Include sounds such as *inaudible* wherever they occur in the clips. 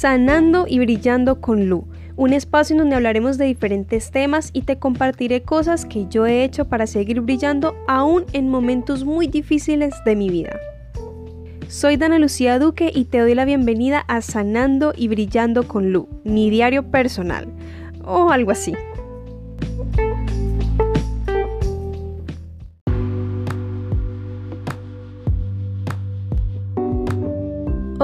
Sanando y Brillando con Lu, un espacio en donde hablaremos de diferentes temas y te compartiré cosas que yo he hecho para seguir brillando aún en momentos muy difíciles de mi vida. Soy Dana Lucía Duque y te doy la bienvenida a Sanando y Brillando con Lu, mi diario personal, o algo así.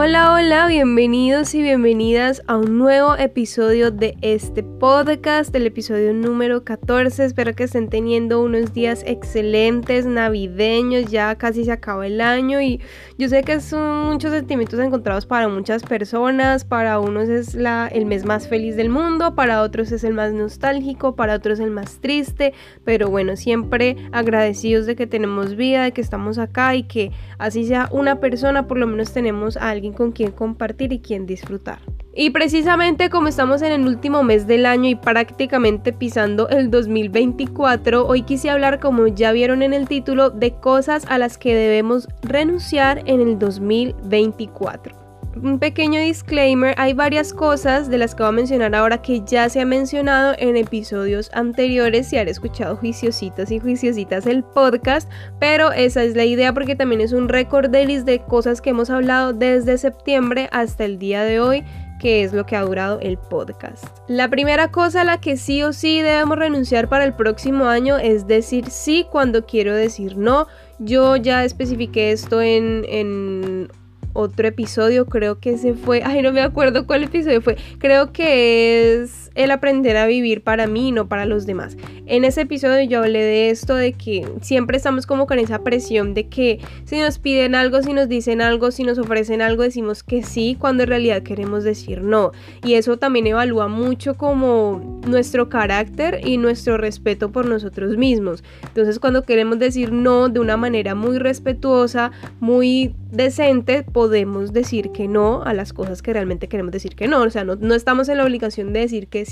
Hola, hola, bienvenidos y bienvenidas a un nuevo episodio de este podcast, el episodio número 14. Espero que estén teniendo unos días excelentes, navideños, ya casi se acaba el año y yo sé que son muchos sentimientos encontrados para muchas personas, para unos es la, el mes más feliz del mundo, para otros es el más nostálgico, para otros el más triste, pero bueno, siempre agradecidos de que tenemos vida, de que estamos acá y que así sea una persona, por lo menos tenemos a alguien con quien compartir y quien disfrutar. Y precisamente como estamos en el último mes del año y prácticamente pisando el 2024, hoy quise hablar, como ya vieron en el título, de cosas a las que debemos renunciar en el 2024 un pequeño disclaimer, hay varias cosas de las que voy a mencionar ahora que ya se ha mencionado en episodios anteriores si han escuchado juiciositas y juiciositas el podcast, pero esa es la idea porque también es un récord de de cosas que hemos hablado desde septiembre hasta el día de hoy que es lo que ha durado el podcast. La primera cosa a la que sí o sí debemos renunciar para el próximo año es decir sí cuando quiero decir no. Yo ya especifiqué esto en, en otro episodio, creo que se fue, ay no me acuerdo cuál episodio fue, creo que es el aprender a vivir para mí, no para los demás. En ese episodio yo hablé de esto, de que siempre estamos como con esa presión de que si nos piden algo, si nos dicen algo, si nos ofrecen algo, decimos que sí, cuando en realidad queremos decir no. Y eso también evalúa mucho como nuestro carácter y nuestro respeto por nosotros mismos. Entonces cuando queremos decir no de una manera muy respetuosa, muy decente, podemos decir que no a las cosas que realmente queremos decir que no. O sea, no, no estamos en la obligación de decir que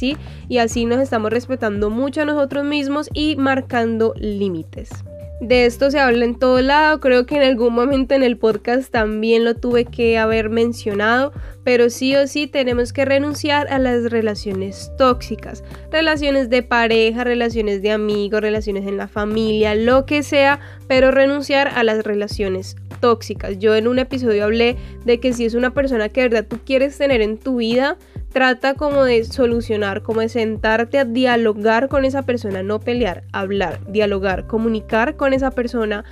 y así nos estamos respetando mucho a nosotros mismos y marcando límites. De esto se habla en todo lado, creo que en algún momento en el podcast también lo tuve que haber mencionado, pero sí o sí tenemos que renunciar a las relaciones tóxicas, relaciones de pareja, relaciones de amigos, relaciones en la familia, lo que sea, pero renunciar a las relaciones tóxicas. Yo en un episodio hablé de que si es una persona que de verdad tú quieres tener en tu vida, trata como de solucionar, como de sentarte a dialogar con esa persona, no pelear, hablar, dialogar, comunicar con esa persona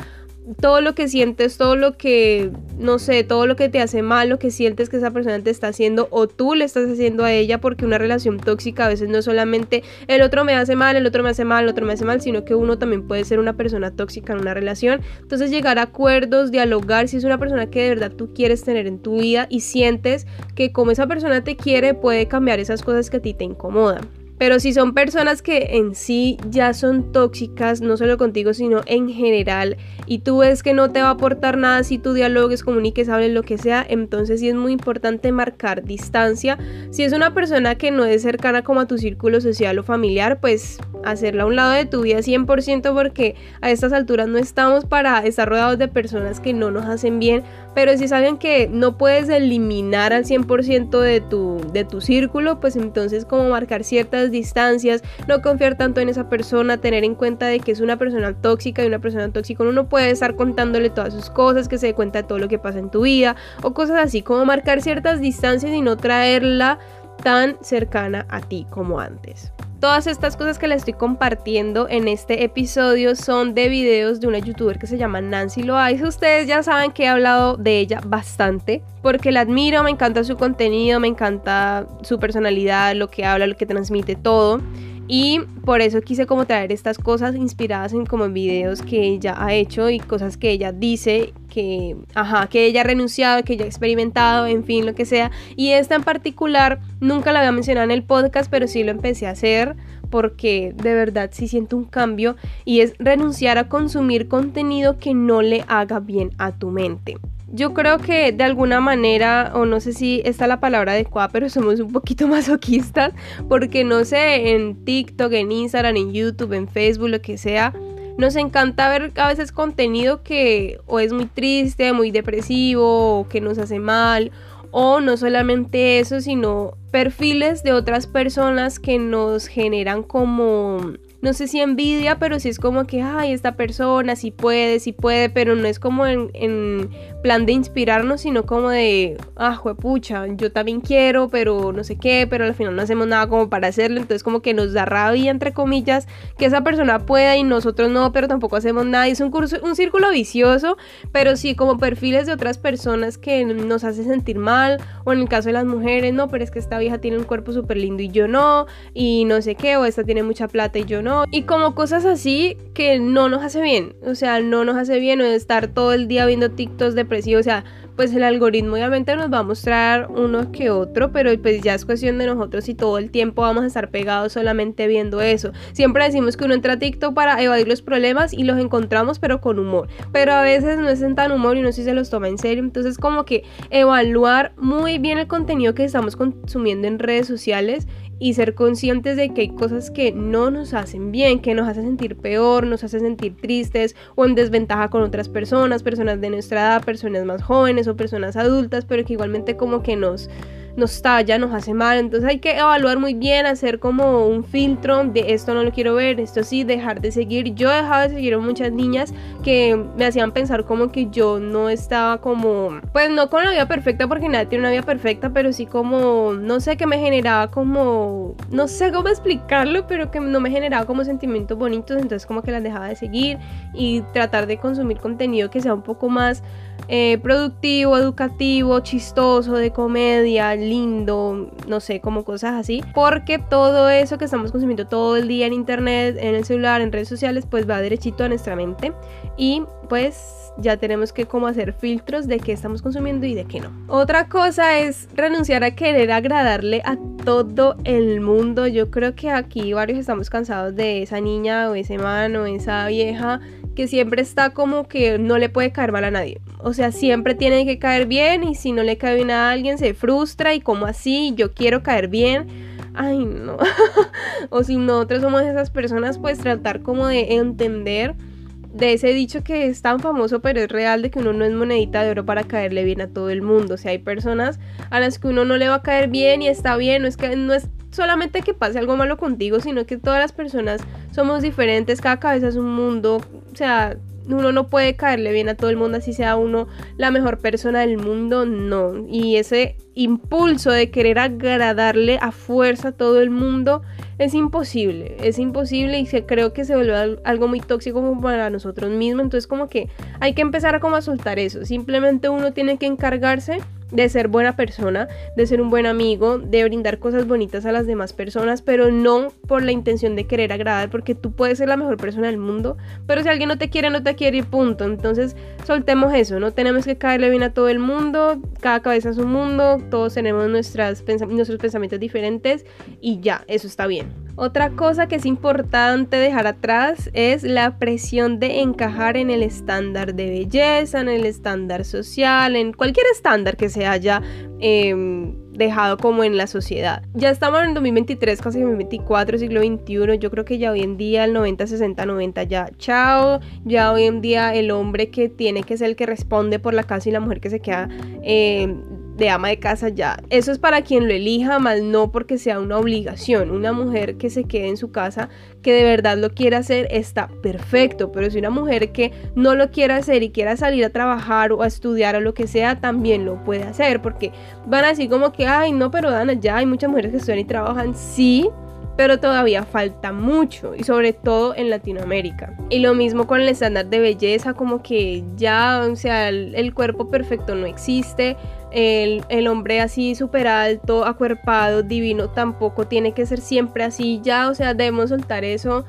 todo lo que sientes, todo lo que, no sé, todo lo que te hace mal, lo que sientes que esa persona te está haciendo o tú le estás haciendo a ella, porque una relación tóxica a veces no es solamente el otro me hace mal, el otro me hace mal, el otro me hace mal, sino que uno también puede ser una persona tóxica en una relación. Entonces llegar a acuerdos, dialogar, si es una persona que de verdad tú quieres tener en tu vida y sientes que como esa persona te quiere, puede cambiar esas cosas que a ti te incomodan. Pero si son personas que en sí ya son tóxicas, no solo contigo, sino en general, y tú ves que no te va a aportar nada si tú dialogues, comuniques, hables, lo que sea, entonces sí es muy importante marcar distancia. Si es una persona que no es cercana como a tu círculo social o familiar, pues hacerla a un lado de tu vida 100% porque a estas alturas no estamos para estar rodeados de personas que no nos hacen bien, pero si saben que no puedes eliminar al 100% de tu, de tu círculo, pues entonces como marcar ciertas distancias, no confiar tanto en esa persona, tener en cuenta de que es una persona tóxica y una persona tóxica uno no puede estar contándole todas sus cosas, que se dé cuenta de todo lo que pasa en tu vida o cosas así, como marcar ciertas distancias y no traerla tan cercana a ti como antes. Todas estas cosas que les estoy compartiendo en este episodio son de videos de una youtuber que se llama Nancy Loaiza. Ustedes ya saben que he hablado de ella bastante porque la admiro, me encanta su contenido, me encanta su personalidad, lo que habla, lo que transmite, todo. Y por eso quise como traer estas cosas inspiradas en como videos que ella ha hecho y cosas que ella dice que, ajá, que ella ha renunciado, que ella ha experimentado, en fin, lo que sea. Y esta en particular nunca la había mencionado en el podcast, pero sí lo empecé a hacer porque de verdad sí siento un cambio y es renunciar a consumir contenido que no le haga bien a tu mente yo creo que de alguna manera, o no sé si está la palabra adecuada, pero somos un poquito *laughs* masoquistas, porque no sé, en TikTok, en Instagram, en YouTube, en Facebook, lo que sea, nos encanta ver a veces contenido que o es muy triste, muy depresivo, o que nos hace mal, o no solamente eso, sino perfiles de otras personas que nos generan como no sé si envidia, pero sí es como que, ay, esta persona sí puede, sí puede, pero no es como en, plan de inspirarnos, sino como de, ah, pucha, yo también quiero, pero no sé qué, pero al final no hacemos nada como para hacerlo, entonces como que nos da rabia, entre comillas, que esa persona pueda y nosotros no, pero tampoco hacemos nada, y es un, curso, un círculo vicioso, pero sí como perfiles de otras personas que nos hace sentir mal, o en el caso de las mujeres, no, pero es que esta vieja tiene un cuerpo súper lindo y yo no, y no sé qué, o esta tiene mucha plata y yo no, y como cosas así que no nos hace bien. O sea, no nos hace bien estar todo el día viendo TikToks O sea, pues el algoritmo obviamente nos va a mostrar uno que otro, pero pues ya es cuestión de nosotros y todo el tiempo vamos a estar pegados solamente viendo eso. Siempre decimos que uno entra a TikTok para evadir los problemas y los encontramos pero con humor, pero a veces no es en tan humor y no sé si se los toma en serio, entonces como que evaluar muy bien el contenido que estamos consumiendo en redes sociales y ser conscientes de que hay cosas que no nos hacen bien, que nos hacen sentir peor, nos hacen sentir tristes o en desventaja con otras personas, personas de nuestra edad, personas más jóvenes o personas adultas, pero que igualmente como que nos nos talla, nos hace mal. Entonces hay que evaluar muy bien, hacer como un filtro de esto no lo quiero ver, esto sí, dejar de seguir. Yo he dejado de seguir a muchas niñas que me hacían pensar como que yo no estaba como, pues no con la vida perfecta porque nadie tiene una vida perfecta, pero sí como, no sé, que me generaba como, no sé cómo explicarlo, pero que no me generaba como sentimientos bonitos, entonces como que las dejaba de seguir y tratar de consumir contenido que sea un poco más eh, productivo, educativo, chistoso, de comedia, lindo, no sé, como cosas así. Porque todo eso que estamos consumiendo todo el día en internet, en el celular, en redes sociales, pues va derechito a nuestra mente. Y pues ya tenemos que como hacer filtros de qué estamos consumiendo y de qué no. Otra cosa es renunciar a querer agradarle a todo el mundo. Yo creo que aquí varios estamos cansados de esa niña o ese man o esa vieja que siempre está como que no le puede caer mal a nadie. O sea, siempre tiene que caer bien y si no le cae bien a alguien se frustra y como así, yo quiero caer bien. Ay, no. *laughs* o si nosotros somos esas personas, pues tratar como de entender de ese dicho que es tan famoso pero es real de que uno no es monedita de oro para caerle bien a todo el mundo. O sea, hay personas a las que uno no le va a caer bien y está bien, no es que no es solamente que pase algo malo contigo, sino que todas las personas somos diferentes, cada cabeza es un mundo, o sea, uno no puede caerle bien a todo el mundo así sea uno la mejor persona del mundo, no. Y ese impulso de querer agradarle a fuerza a todo el mundo es imposible, es imposible y creo que se vuelve algo muy tóxico como para nosotros mismos, entonces como que hay que empezar como a soltar eso, simplemente uno tiene que encargarse de ser buena persona, de ser un buen amigo, de brindar cosas bonitas a las demás personas, pero no por la intención de querer agradar, porque tú puedes ser la mejor persona del mundo, pero si alguien no te quiere, no te quiere y punto. Entonces, soltemos eso, no tenemos que caerle bien a todo el mundo, cada cabeza es un mundo, todos tenemos nuestras nuestros pensamientos diferentes y ya, eso está bien. Otra cosa que es importante dejar atrás es la presión de encajar en el estándar de belleza, en el estándar social, en cualquier estándar que se haya em, dejado como en la sociedad. Ya estamos en 2023, casi 2024, siglo XXI. Yo creo que ya hoy en día el 90, 60, 90 ya, chao. Ya hoy en día el hombre que tiene que ser el que responde por la casa y la mujer que se queda em, de ama de casa ya. Eso es para quien lo elija, más no porque sea una obligación. Una mujer que se quede en su casa, que de verdad lo quiera hacer, está perfecto. Pero si una mujer que no lo quiera hacer y quiera salir a trabajar o a estudiar o lo que sea, también lo puede hacer. Porque van a decir como que, ay, no, pero Dana, ya hay muchas mujeres que estudian y trabajan. Sí, pero todavía falta mucho y sobre todo en Latinoamérica. Y lo mismo con el estándar de belleza, como que ya, o sea, el, cuerpo perfecto no existe, el, el hombre así súper alto, acuerpado, divino, tampoco tiene que ser siempre así, ya, o sea, debemos soltar eso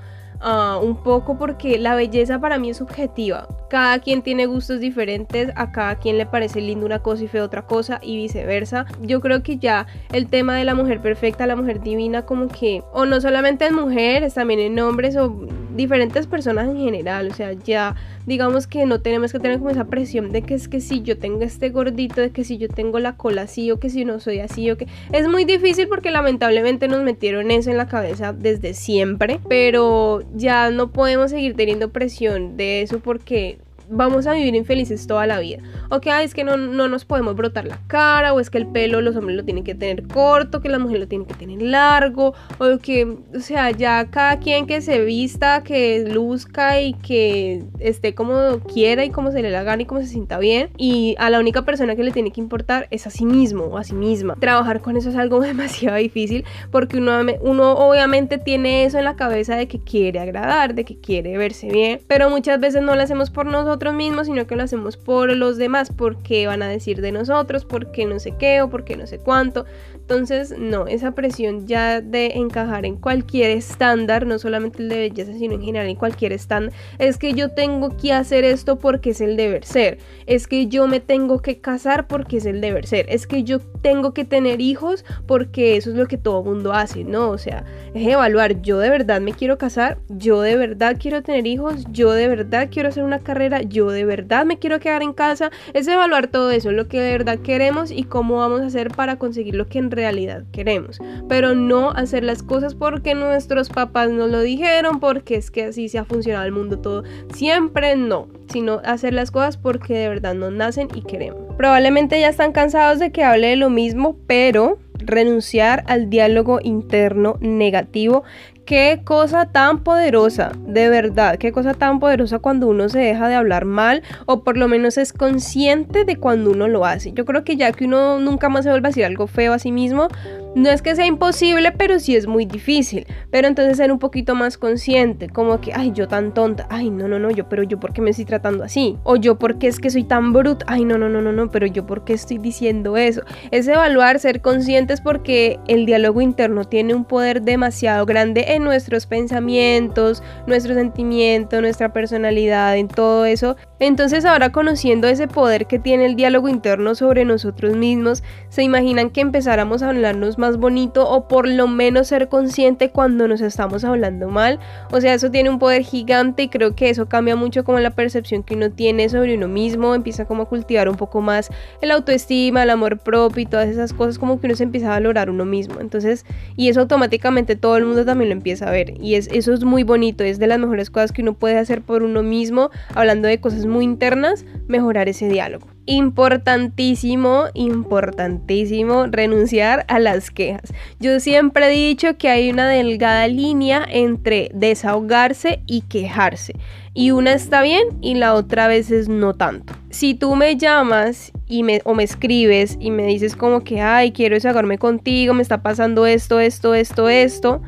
Ah, un poco porque la belleza para mí es subjetiva. Cada quien tiene gustos diferentes, a cada quien le parece lindo una cosa y feo otra cosa y viceversa. Yo creo que ya el tema de la mujer perfecta, la mujer divina, como que, o no solamente en mujeres, también en hombres o diferentes personas en general. O sea, ya digamos que no tenemos que tener como esa presión de que es que si yo tengo este gordito, de que si yo tengo la cola así o que si no soy así o que es muy difícil porque lamentablemente nos metieron eso en la cabeza desde siempre, pero ya no podemos seguir teniendo presión de eso porque vamos a vivir infelices toda la vida. O que es que no, no nos podemos brotar la cara, o es que el pelo los hombres lo tienen que tener corto, que las mujeres lo tienen que tener largo, o que, o sea, ya cada quien que se vista, que luzca y que esté como quiera y como se le la gana y como se sienta bien. Y a la única persona que le tiene que importar es a sí mismo o a sí misma. Trabajar con eso es algo *laughs* demasiado difícil porque uno, uno obviamente tiene eso en la cabeza de que quiere agradar, de que quiere verse bien, pero muchas veces no lo hacemos por nosotros mismos, sino que lo hacemos por los demás, porque van a decir de nosotros, porque no sé qué o porque no sé cuánto. Entonces, no, esa presión ya de encajar en cualquier estándar, no solamente el de belleza, sino en general en cualquier estándar, es que yo tengo que hacer esto porque es el deber ser, es que yo me tengo que casar porque es el deber ser, es que yo tengo que tener hijos porque eso es lo que todo mundo hace, ¿no? O sea, es evaluar, yo de verdad me quiero casar, yo de verdad quiero tener hijos, yo de verdad quiero hacer una carrera, yo de verdad me quiero quedar en casa, es evaluar todo eso, lo que de verdad queremos y cómo vamos a hacer para conseguir lo que en realidad queremos, pero no hacer las cosas porque nuestros papás nos lo dijeron, porque es que así se ha funcionado el mundo todo, siempre no, sino hacer las cosas porque de verdad nos nacen y queremos. Probablemente ya están cansados de que hable de lo mismo, pero renunciar al diálogo interno negativo Qué cosa tan poderosa, de verdad, qué cosa tan poderosa cuando uno se deja de hablar mal o por lo menos es consciente de cuando uno lo hace. Yo creo que ya que uno nunca más se vuelve a decir algo feo a sí mismo, no es que sea imposible, pero sí es muy difícil. Pero entonces ser un poquito más consciente, como que, ay, yo tan tonta, ay, no, no, no, yo, pero yo, ¿por qué me estoy tratando así? O yo, ¿por qué es que soy tan bruta? Ay, no, no, no, no, no, pero yo, ¿por qué estoy diciendo eso? Es evaluar, ser conscientes porque el diálogo interno tiene un poder demasiado grande en nuestros pensamientos, nuestros sentimientos, nuestra personalidad, en todo eso. Entonces ahora conociendo ese poder que tiene el diálogo interno sobre nosotros mismos, se imaginan que empezáramos a hablarnos más bonito o por lo menos ser consciente cuando nos estamos hablando mal. O sea, eso tiene un poder gigante y creo que eso cambia mucho como la percepción que uno tiene sobre uno mismo, empieza como a cultivar un poco más el autoestima, el amor propio y todas esas cosas como que uno se empieza a valorar uno mismo. Entonces, y eso automáticamente todo el mundo también lo empieza a ver y es, eso es muy bonito, es de las mejores cosas que uno puede hacer por uno mismo, hablando de cosas muy internas, mejorar ese diálogo importantísimo, importantísimo renunciar a las quejas. Yo siempre he dicho que hay una delgada línea entre desahogarse y quejarse. Y una está bien y la otra a veces no tanto. Si tú me llamas y me, o me escribes y me dices como que, ay, quiero desahogarme contigo, me está pasando esto, esto, esto, esto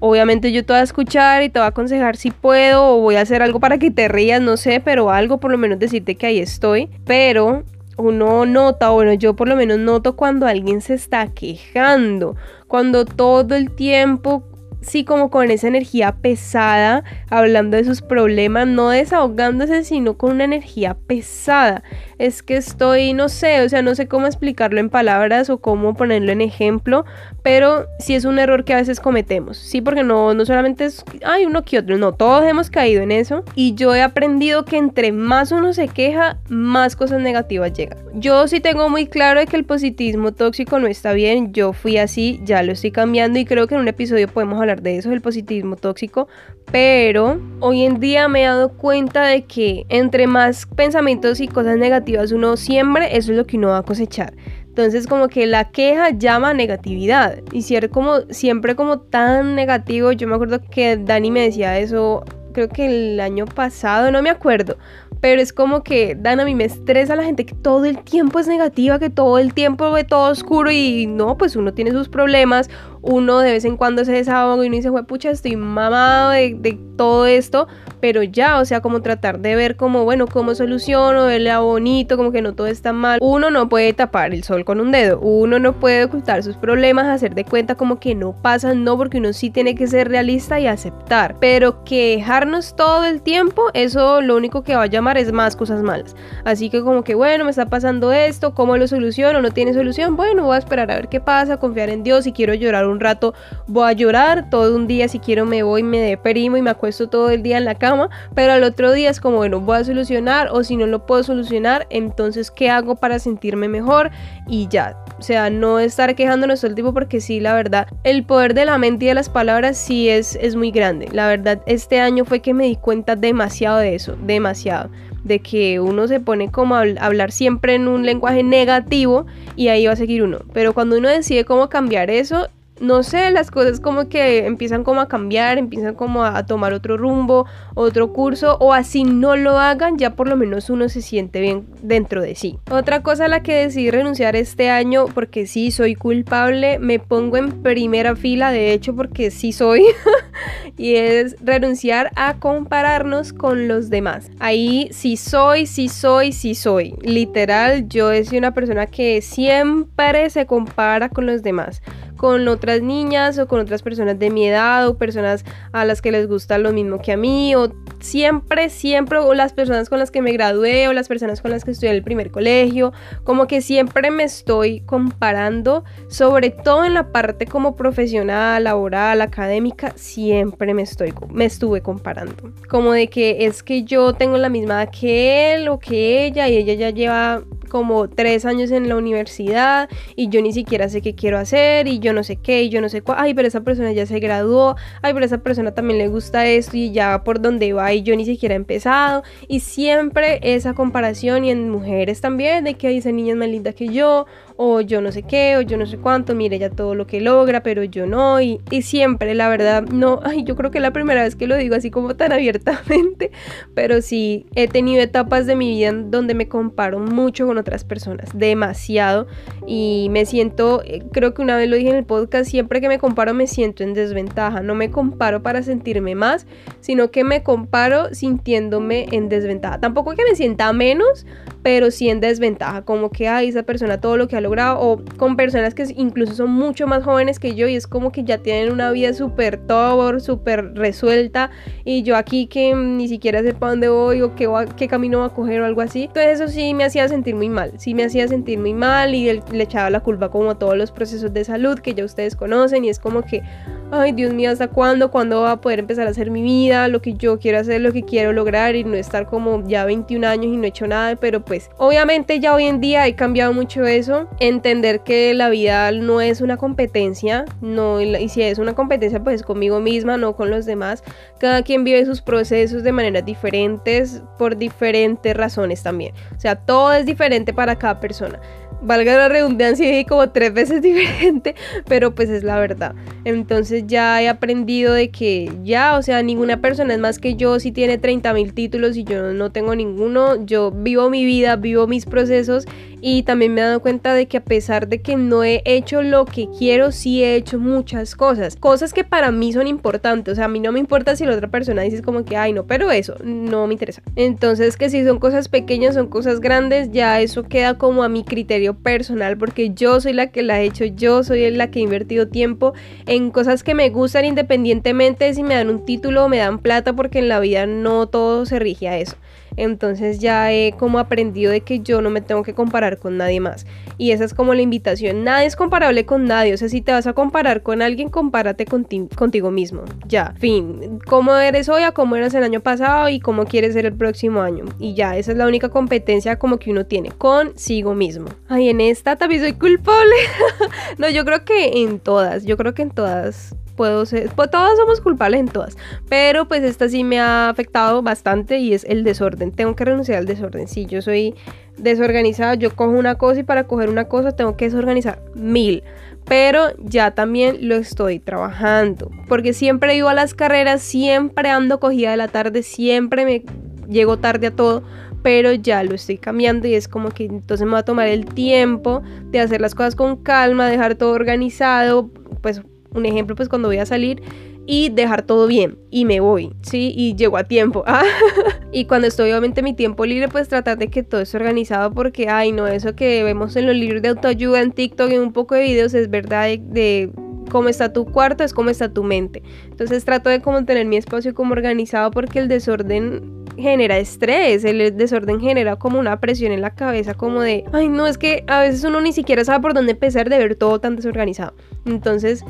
Obviamente yo te voy a escuchar y te voy a aconsejar si puedo o voy a hacer algo para que te rías, no sé, pero algo por lo menos decirte que ahí estoy. Pero uno nota, bueno, yo por lo menos noto cuando alguien se está quejando, cuando todo el tiempo sí como con esa energía pesada, hablando de sus problemas, no desahogándose, sino con una energía pesada. Es que estoy, no sé, o sea, no sé cómo explicarlo en palabras o cómo ponerlo en ejemplo, pero sí es un error que a veces cometemos, sí, porque no, no solamente es, hay uno que otro, no, todos hemos caído en eso. Y yo he aprendido que entre más uno se queja, más cosas negativas llegan. Yo sí tengo muy claro de que el positivismo tóxico no está bien, yo fui así, ya lo estoy cambiando y creo que en un episodio podemos hablar de eso, del positivismo tóxico, pero hoy en día me he dado cuenta de que entre más pensamientos y cosas negativas uno siembre, eso es lo que uno va a cosechar. Entonces como que la queja llama negatividad y ser como siempre como tan negativo, yo me acuerdo que Dani me decía eso creo que el año pasado, no me acuerdo, pero es como que, Dan, a mí me estresa la gente que todo el tiempo es negativa, que todo el tiempo ve todo oscuro y no, pues uno tiene sus problemas, uno de vez en cuando se desahoga y uno dice, pucha, estoy mamado de, de, todo esto, pero ya, o sea, como tratar de ver como, bueno, cómo soluciono, verle bonito, como que no todo está mal. Uno no puede tapar el sol con un dedo, uno no puede ocultar sus problemas, hacer de cuenta como que no pasan, no, porque uno sí tiene que ser realista y aceptar, pero quejarnos todo el tiempo, eso lo único que va a llamar es más cosas malas. Así que como que, bueno, me está pasando esto, ¿cómo lo soluciono? ¿No tiene solución? Bueno, voy a esperar a ver qué pasa, confiar en Dios, si quiero llorar un rato voy a llorar, todo un día si quiero me voy, me deprimo y me acuesto todo el día en la cama, pero al otro día es como, bueno, voy a solucionar o si no lo puedo solucionar, entonces ¿qué hago para sentirme mejor? Y ya, o sea, no estar quejándonos todo el tiempo porque sí, la verdad, el poder de la mente y de las palabras sí es, es muy grande. La verdad, este año fue que me di cuenta demasiado de eso, demasiado de que uno se pone como a hablar siempre en un lenguaje negativo y ahí va a seguir uno. Pero cuando uno decide cómo cambiar eso, no sé, las cosas como que empiezan como a cambiar, empiezan como a, tomar otro rumbo, otro curso, o así no lo hagan, ya por lo menos uno se siente bien dentro de sí. Otra cosa a la que decidí renunciar este año, porque sí soy culpable, me pongo en primera fila, de hecho, porque sí soy, *laughs* y es renunciar a compararnos con los demás. Ahí sí soy, sí soy, sí soy. Literal, yo soy una persona que siempre se compara con los demás con otras niñas o con otras personas de mi edad o personas a las que les gusta lo mismo que a mí o siempre, siempre o las personas con las que me gradué o las personas con las que estudié en el primer colegio, como que siempre me estoy comparando, sobre todo en la parte como profesional, laboral, académica, siempre me estoy me estuve comparando, como de que es que yo tengo la misma edad que él o que ella y ella ya lleva como tres años en la universidad y yo ni siquiera sé qué quiero hacer y yo no sé qué y yo no sé cuál, ay, pero esa persona ya se graduó, ay, pero esa persona también le gusta esto y ya por donde va y yo ni siquiera he empezado. Y siempre esa comparación y en mujeres también de que esa niña es más linda que yo o yo no sé qué, o yo no sé cuánto, mire ya todo lo que logra, pero yo no, y, siempre, la verdad, no, *laughs* ay, yo creo que es la primera vez que lo digo así como tan abiertamente, pero sí, he tenido etapas de mi vida donde me comparo mucho con otras personas, demasiado, y me siento, eh, creo que una vez lo dije en el podcast, siempre que me comparo me siento en desventaja, no me comparo para sentirme más, sino que me comparo sintiéndome en desventaja, tampoco que me sienta menos, pero sí en desventaja, como que, ay, esa persona todo lo que ha logrado, o con personas que incluso son mucho más jóvenes que yo y es como que ya tienen una vida súper top, súper resuelta, y yo aquí que ni siquiera sé para dónde voy o qué, qué camino va a coger o algo así. Entonces eso sí me hacía sentir muy mal, sí me hacía sentir muy mal y le echaba la culpa como a todos los procesos de salud que ya ustedes conocen y es como que, ay Dios mío, ¿hasta cuándo? ¿Cuándo va a poder empezar a hacer mi vida? Lo que yo quiero hacer, lo que quiero lograr y no estar como ya 21 años y no he hecho nada, pero pues obviamente ya hoy en día he cambiado mucho eso, entender que la vida no es una competencia, no, y si es una competencia pues conmigo misma, no con los demás, cada quien vive sus procesos de maneras diferentes por diferentes razones también, o sea, todo es diferente para cada persona valga la redundancia y como tres veces *laughs* diferente, pero pues es la verdad. Entonces ya he aprendido de que ya, o sea, ninguna persona es más que yo si tiene 30 mil títulos y yo no tengo ninguno. Yo vivo mi vida, vivo mis procesos y también me he dado cuenta de que a pesar de que no he hecho lo que quiero, sí he hecho muchas cosas. Cosas que para mí son importantes. O sea, a mí no me importa si la otra persona dice como que, ay, no, pero eso no me interesa. Entonces, que si son cosas pequeñas, son cosas grandes, ya eso queda como a mi criterio personal porque yo soy la que la he hecho, yo soy la que he invertido tiempo en cosas que me gustan independientemente de si me dan un título o me dan plata porque en la vida no todo se rige a eso. Entonces ya he como aprendido de que yo no me tengo que comparar con nadie más. Y esa es como la invitación. Nadie es comparable con nadie. O sea, si te vas a comparar con alguien, compárate contigo mismo. Ya, fin. ¿Cómo eres hoy a cómo eras el año pasado y cómo quieres ser el próximo año? Y ya, esa es la única competencia como que uno tiene consigo mismo. Ay, en esta también soy culpable. *laughs* no, yo creo que en todas. Yo creo que en todas puedo ser, pues todas somos culpables en todas, pero pues esta sí me ha afectado bastante y es el desorden. Tengo que renunciar al desorden. Si yo soy desorganizada, yo cojo una cosa y para coger una cosa tengo que desorganizar mil. Pero ya también lo estoy trabajando. Porque siempre iba a las carreras, siempre ando cogida de la tarde, siempre me llego tarde a todo pero ya lo estoy cambiando y es como que entonces me va a tomar el tiempo de hacer las cosas con calma, dejar todo organizado, pues un ejemplo, pues cuando voy a salir y dejar todo bien y me voy, ¿sí? Y llego a tiempo. *laughs* y cuando estoy obviamente mi tiempo libre, pues tratar de que todo esté organizado porque, ay, no, eso que vemos en los libros de autoayuda, en TikTok, en un poco de videos, es verdad de, cómo está tu cuarto, es cómo está tu mente. Entonces trato de como tener mi espacio como organizado porque el desorden genera estrés, el desorden genera como una presión en la cabeza, como de, ay, no, es que a veces uno ni siquiera sabe por dónde empezar de ver todo tan desorganizado. Entonces,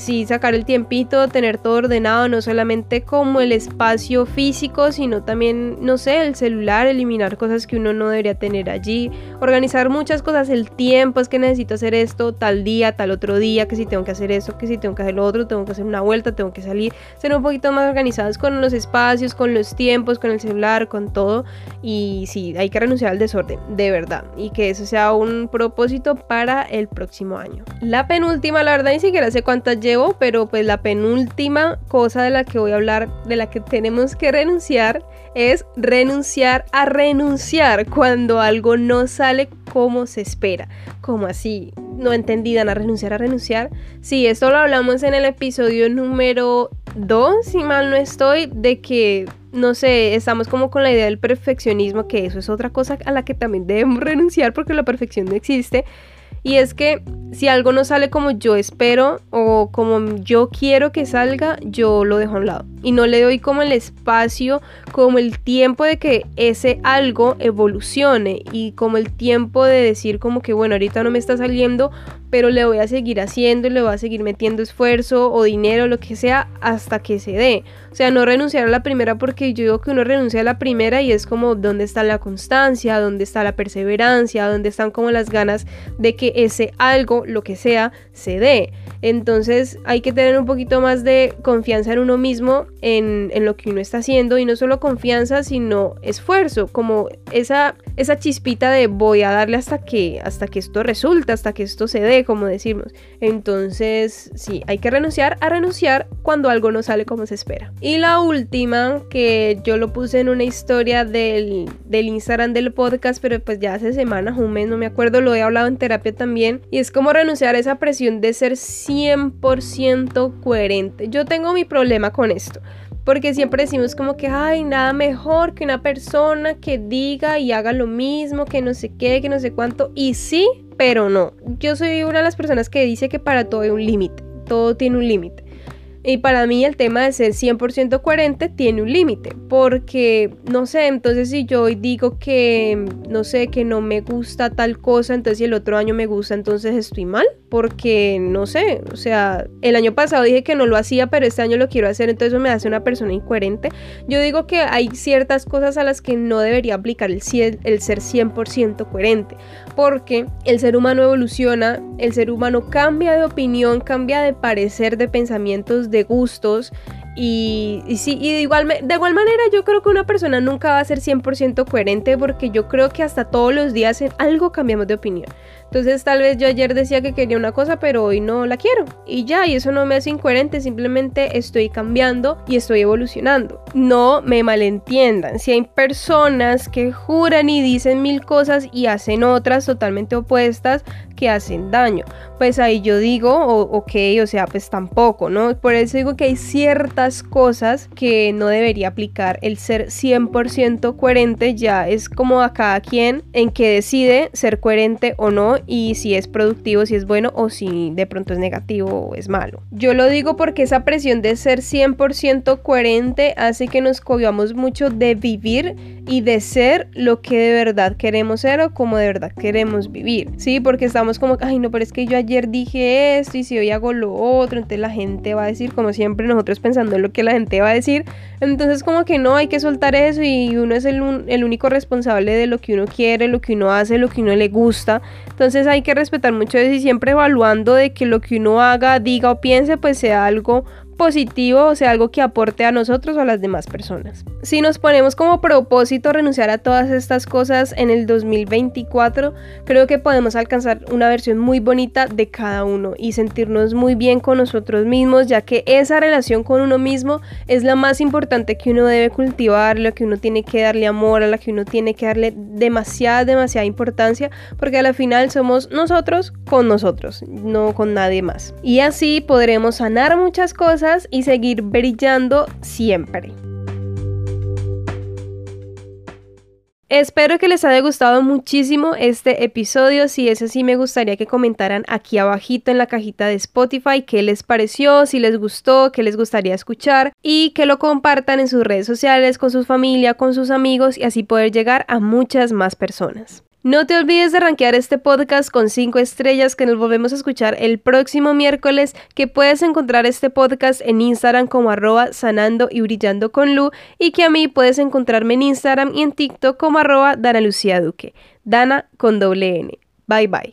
sí sacar el tiempito, tener todo ordenado, no solamente como el espacio físico, sino también, no sé, el celular, eliminar cosas que uno no debería tener allí, organizar muchas cosas, el tiempo es que necesito hacer esto tal día, tal otro día, que si tengo que hacer eso, que si tengo que hacer lo otro, tengo que hacer una vuelta, tengo que salir, ser un poquito más organizados con los espacios, con los tiempos, con el celular, con todo. Y sí, hay que renunciar al desorden, de verdad. Y que eso sea un propósito para el próximo año. La penúltima, la verdad, ni siquiera sé cuántas llevo, pero pues la penúltima cosa de la que voy a hablar, de la que tenemos que renunciar, es renunciar a renunciar cuando algo no sale como se espera. Como así? No entendidan a renunciar a renunciar. Sí, esto lo hablamos en el episodio número 2, si mal no estoy, de que, no sé, estamos como con la idea del perfeccionismo, que eso es otra cosa a la que también debemos renunciar porque la perfección no existe. Y es que si algo no sale como yo espero o como yo quiero que salga, yo lo dejo a un lado. Y no le doy como el espacio, como el tiempo de que ese algo evolucione y como el tiempo de decir como que bueno, ahorita no me está saliendo, pero le voy a seguir haciendo y le voy a seguir metiendo esfuerzo o dinero, lo que sea, hasta que se dé. O sea, no renunciar a la primera porque yo digo que uno renuncia a la primera y es como dónde está la constancia, dónde está la perseverancia, dónde están como las ganas de que ese algo, lo que sea, se dé. Entonces hay que tener un poquito más de confianza en uno mismo, en, en, lo que uno está haciendo y no solo confianza, sino esfuerzo, como esa, esa chispita de voy a darle hasta que, hasta que esto resulta, hasta que esto se dé, como decimos. Entonces sí, hay que renunciar a renunciar cuando algo no sale como se espera. Y la última, que yo lo puse en una historia del, del Instagram del podcast, pero pues ya hace semanas, un mes, no me acuerdo, lo he hablado en terapia también, y es como renunciar a esa presión de ser 100% coherente. Yo tengo mi problema con esto. Porque siempre decimos como que, ay, nada mejor que una persona que diga y haga lo mismo, que no sé qué, que no sé cuánto. Y sí, pero no. Yo soy una de las personas que dice que para todo hay un límite. Todo tiene un límite. Y para mí el tema de ser 100% coherente tiene un límite, porque no sé, entonces si yo hoy digo que, no sé, que no me gusta tal cosa, entonces si el otro año me gusta, entonces estoy mal, porque no sé, o sea, el año pasado dije que no lo hacía, pero este año lo quiero hacer, entonces eso me hace una persona incoherente. Yo digo que hay ciertas cosas a las que no debería aplicar el, el ser 100% coherente, porque el ser humano evoluciona, el ser humano cambia de opinión, cambia de parecer, de pensamientos, de gustos. Y, y, sí, y de igual, de igual manera yo creo que una persona nunca va a ser 100% coherente porque yo creo que hasta todos los días en algo cambiamos de opinión. Entonces tal vez yo ayer decía que quería una cosa, pero hoy no la quiero. Y ya, y eso no me hace incoherente, simplemente estoy cambiando y estoy evolucionando. No me malentiendan, si hay personas que juran y dicen mil cosas y hacen otras totalmente opuestas que hacen daño, pues ahí yo digo, ok, o sea, pues tampoco, ¿no? Por eso digo que hay ciertas cosas que no debería aplicar el ser 100% coherente, ya es como a cada quien en que decide ser coherente o no y si es productivo, si es bueno o si de pronto es negativo o es malo. Yo lo digo porque esa presión de ser 100% coherente hace que nos cobiamos mucho de vivir y de ser lo que de verdad queremos ser o como de verdad queremos vivir. Sí, porque estamos como, ay no, pero es que yo ayer dije esto y si hoy hago lo otro, entonces la gente va a decir, como siempre nosotros pensando en lo que la gente va a decir, entonces como que no, hay que soltar eso y uno es el, el único responsable de lo que uno quiere, lo que uno hace, lo que uno le gusta. Entonces hay que respetar mucho eso y siempre evaluando de que lo que uno haga, diga o piense pues sea algo positivo, o sea, algo que aporte a nosotros o a las demás personas. Si nos ponemos como propósito renunciar a todas estas cosas en el 2024, creo que podemos alcanzar una versión muy bonita de cada uno y sentirnos muy bien con nosotros mismos, ya que esa relación con uno mismo es la más importante que uno debe cultivar, la que uno tiene que darle amor, a la que uno tiene que darle demasiada, demasiada importancia, porque al final somos nosotros con nosotros, no con nadie más. Y así podremos sanar muchas y seguir brillando siempre. Espero que les haya gustado muchísimo este episodio. Si es así, me gustaría que comentaran aquí abajito en la cajita de Spotify qué les pareció, si les gustó, qué les gustaría escuchar y que lo compartan en sus redes sociales, con su familia, con sus amigos y así poder llegar a muchas más personas. No te olvides de rankear este podcast con 5 estrellas que nos volvemos a escuchar el próximo miércoles, que puedes encontrar este podcast en Instagram como arroba sanando y brillando con Lu y que a mí puedes encontrarme en Instagram y en TikTok como arroba Dana Lucía Duque. Dana con doble N. Bye bye.